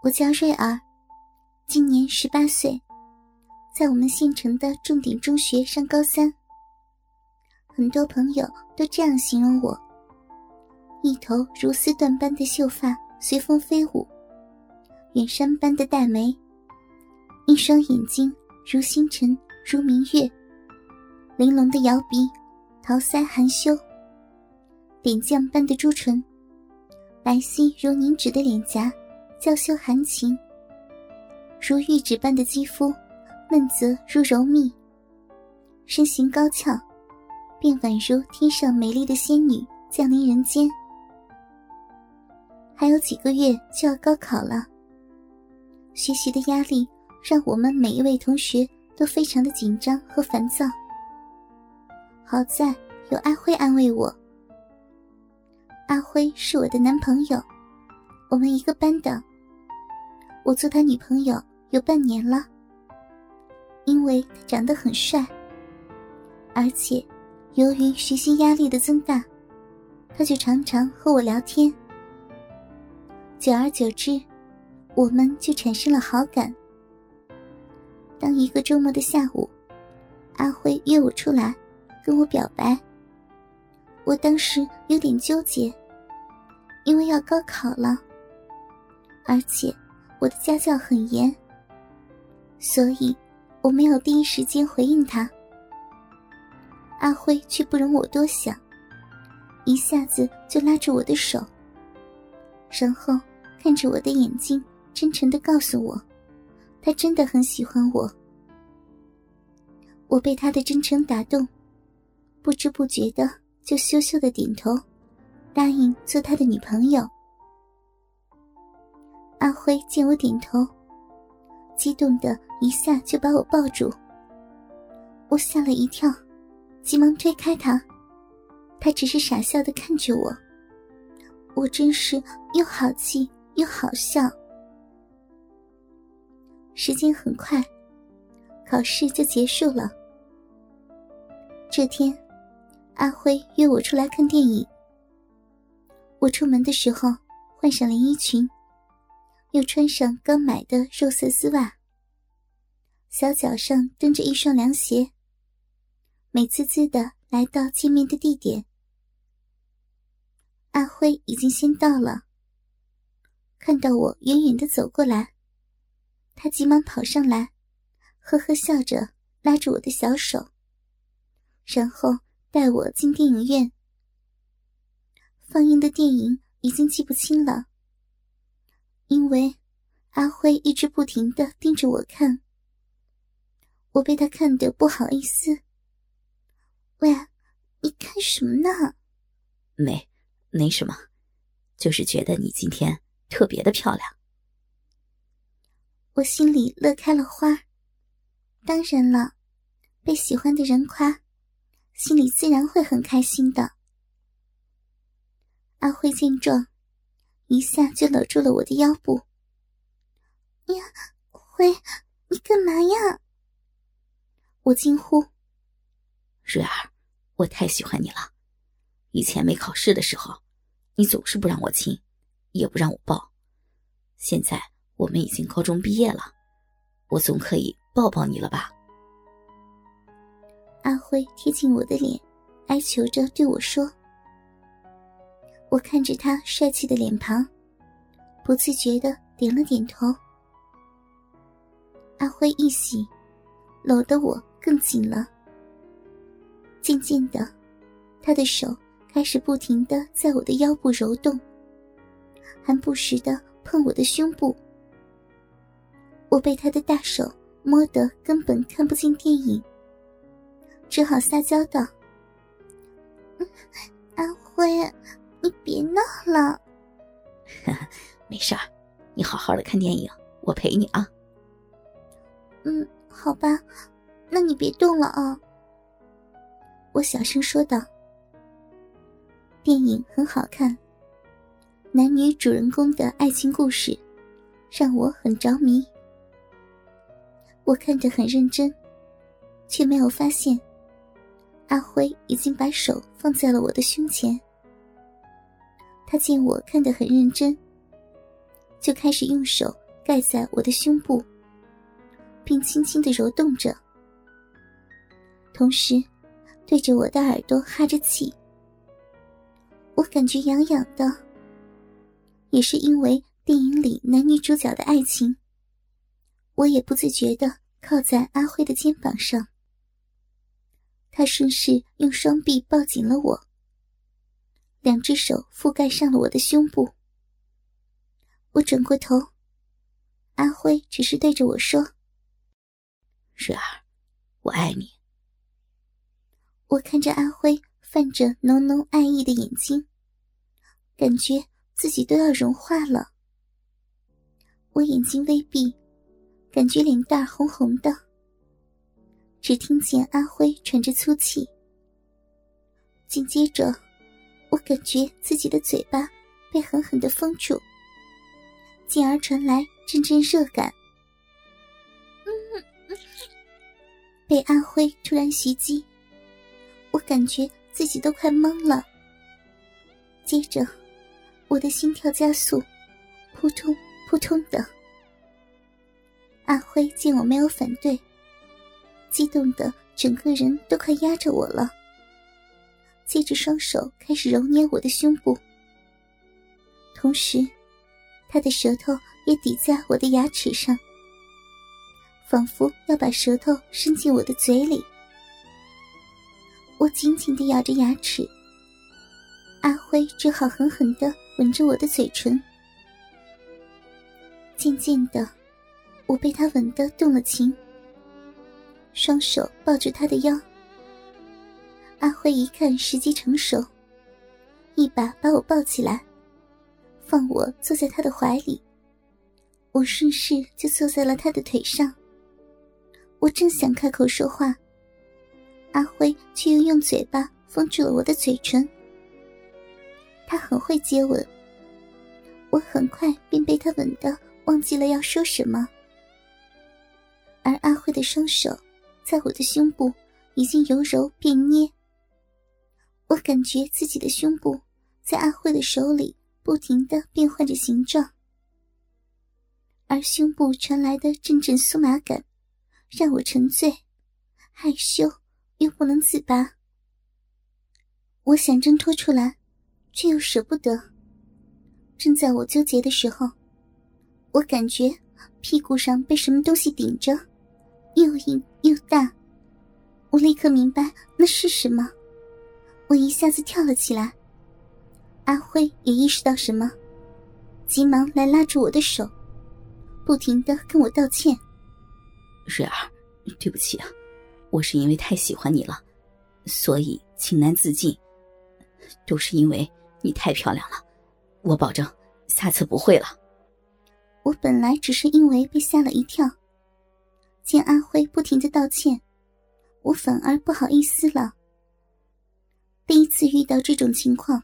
我叫瑞儿，今年十八岁，在我们县城的重点中学上高三。很多朋友都这样形容我：一头如丝缎般的秀发随风飞舞，远山般的黛眉，一双眼睛如星辰如明月，玲珑的摇鼻，桃腮含羞，点酱般的朱唇，白皙如凝脂的脸颊。娇羞含情，如玉指般的肌肤，嫩泽如柔蜜。身形高翘，便宛如天上美丽的仙女降临人间。还有几个月就要高考了，学习的压力让我们每一位同学都非常的紧张和烦躁。好在有阿辉安慰我，阿辉是我的男朋友，我们一个班的。我做他女朋友有半年了，因为他长得很帅，而且由于学习压力的增大，他就常常和我聊天。久而久之，我们就产生了好感。当一个周末的下午，阿辉约我出来跟我表白，我当时有点纠结，因为要高考了，而且。我的家教很严，所以我没有第一时间回应他。阿辉却不容我多想，一下子就拉住我的手，然后看着我的眼睛，真诚的告诉我，他真的很喜欢我。我被他的真诚打动，不知不觉的就羞羞的点头，答应做他的女朋友。阿辉见我点头，激动的一下就把我抱住。我吓了一跳，急忙推开他，他只是傻笑的看着我。我真是又好气又好笑。时间很快，考试就结束了。这天，阿辉约我出来看电影。我出门的时候换上连衣裙。又穿上刚买的肉色丝袜，小脚上蹬着一双凉鞋，美滋滋的来到见面的地点。阿辉已经先到了，看到我远远的走过来，他急忙跑上来，呵呵笑着拉住我的小手，然后带我进电影院。放映的电影已经记不清了。因为阿辉一直不停的盯着我看，我被他看得不好意思。喂，你看什么呢？没，没什么，就是觉得你今天特别的漂亮。我心里乐开了花。当然了，被喜欢的人夸，心里自然会很开心的。阿辉见状。一下就搂住了我的腰部。呀，辉，你干嘛呀？我惊呼。瑞儿，我太喜欢你了。以前没考试的时候，你总是不让我亲，也不让我抱。现在我们已经高中毕业了，我总可以抱抱你了吧？阿辉贴近我的脸，哀求着对我说。我看着他帅气的脸庞，不自觉的点了点头。阿辉一喜，搂得我更紧了。渐渐的，他的手开始不停的在我的腰部揉动，还不时的碰我的胸部。我被他的大手摸得根本看不进电影，只好撒娇道：“阿辉。”你别闹了，没事儿，你好好的看电影，我陪你啊。嗯，好吧，那你别动了啊。我小声说道。电影很好看，男女主人公的爱情故事让我很着迷。我看得很认真，却没有发现阿辉已经把手放在了我的胸前。他见我看得很认真，就开始用手盖在我的胸部，并轻轻的揉动着，同时对着我的耳朵哈着气。我感觉痒痒的，也是因为电影里男女主角的爱情。我也不自觉的靠在阿辉的肩膀上，他顺势用双臂抱紧了我，两只手覆盖上了我的胸部。我转过头，阿辉只是对着我说：“水儿，我爱你。”我看着阿辉泛着浓浓爱意的眼睛，感觉自己都要融化了。我眼睛微闭，感觉脸蛋红红的。只听见阿辉喘着粗气，紧接着，我感觉自己的嘴巴被狠狠的封住。进而传来阵阵热感，被阿辉突然袭击，我感觉自己都快懵了。接着，我的心跳加速，扑通扑通的。阿辉见我没有反对，激动的整个人都快压着我了，接着双手开始揉捏我的胸部，同时。他的舌头也抵在我的牙齿上，仿佛要把舌头伸进我的嘴里。我紧紧的咬着牙齿，阿辉只好狠狠的吻着我的嘴唇。渐渐的，我被他吻得动了情，双手抱住他的腰。阿辉一看时机成熟，一把把我抱起来。放我坐在他的怀里，我顺势就坐在了他的腿上。我正想开口说话，阿辉却又用嘴巴封住了我的嘴唇。他很会接吻，我很快便被他吻得忘记了要说什么。而阿辉的双手在我的胸部已经由揉变捏，我感觉自己的胸部在阿慧的手里。不停的变换着形状，而胸部传来的阵阵酥麻感，让我沉醉，害羞又不能自拔。我想挣脱出来，却又舍不得。正在我纠结的时候，我感觉屁股上被什么东西顶着，又硬又大。我立刻明白那是什么，我一下子跳了起来。阿辉也意识到什么，急忙来拉住我的手，不停的跟我道歉：“瑞儿，对不起啊，我是因为太喜欢你了，所以情难自禁。都是因为你太漂亮了，我保证下次不会了。”我本来只是因为被吓了一跳，见阿辉不停的道歉，我反而不好意思了。第一次遇到这种情况。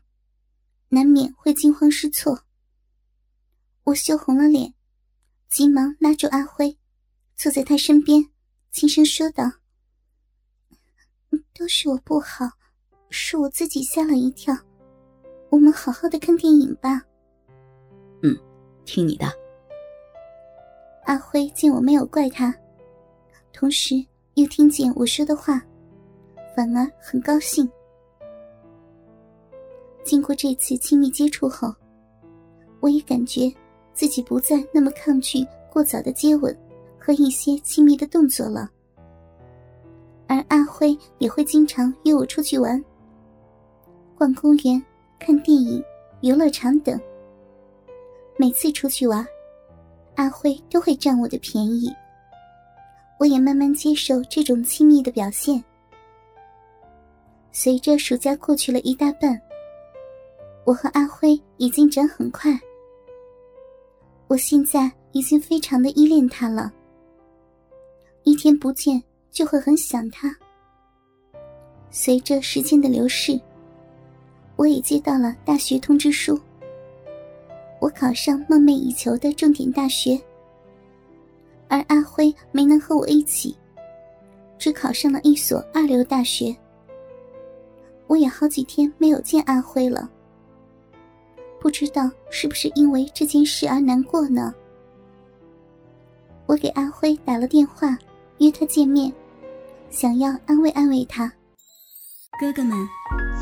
难免会惊慌失措，我羞红了脸，急忙拉住阿辉，坐在他身边，轻声说道：“都是我不好，是我自己吓了一跳，我们好好的看电影吧。”“嗯，听你的。”阿辉见我没有怪他，同时又听见我说的话，反而很高兴。经过这次亲密接触后，我也感觉自己不再那么抗拒过早的接吻和一些亲密的动作了。而阿辉也会经常约我出去玩，逛公园、看电影、游乐场等。每次出去玩，阿辉都会占我的便宜。我也慢慢接受这种亲密的表现。随着暑假过去了一大半。我和阿辉已进展很快，我现在已经非常的依恋他了。一天不见就会很想他。随着时间的流逝，我也接到了大学通知书。我考上梦寐以求的重点大学，而阿辉没能和我一起，只考上了一所二流大学。我也好几天没有见阿辉了。不知道是不是因为这件事而难过呢？我给阿辉打了电话，约他见面，想要安慰安慰他。哥哥们，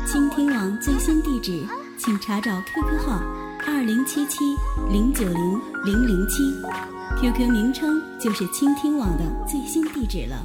倾听网最新地址，请查找 QQ 号二零七七零九零零零七，QQ 名称就是倾听网的最新地址了。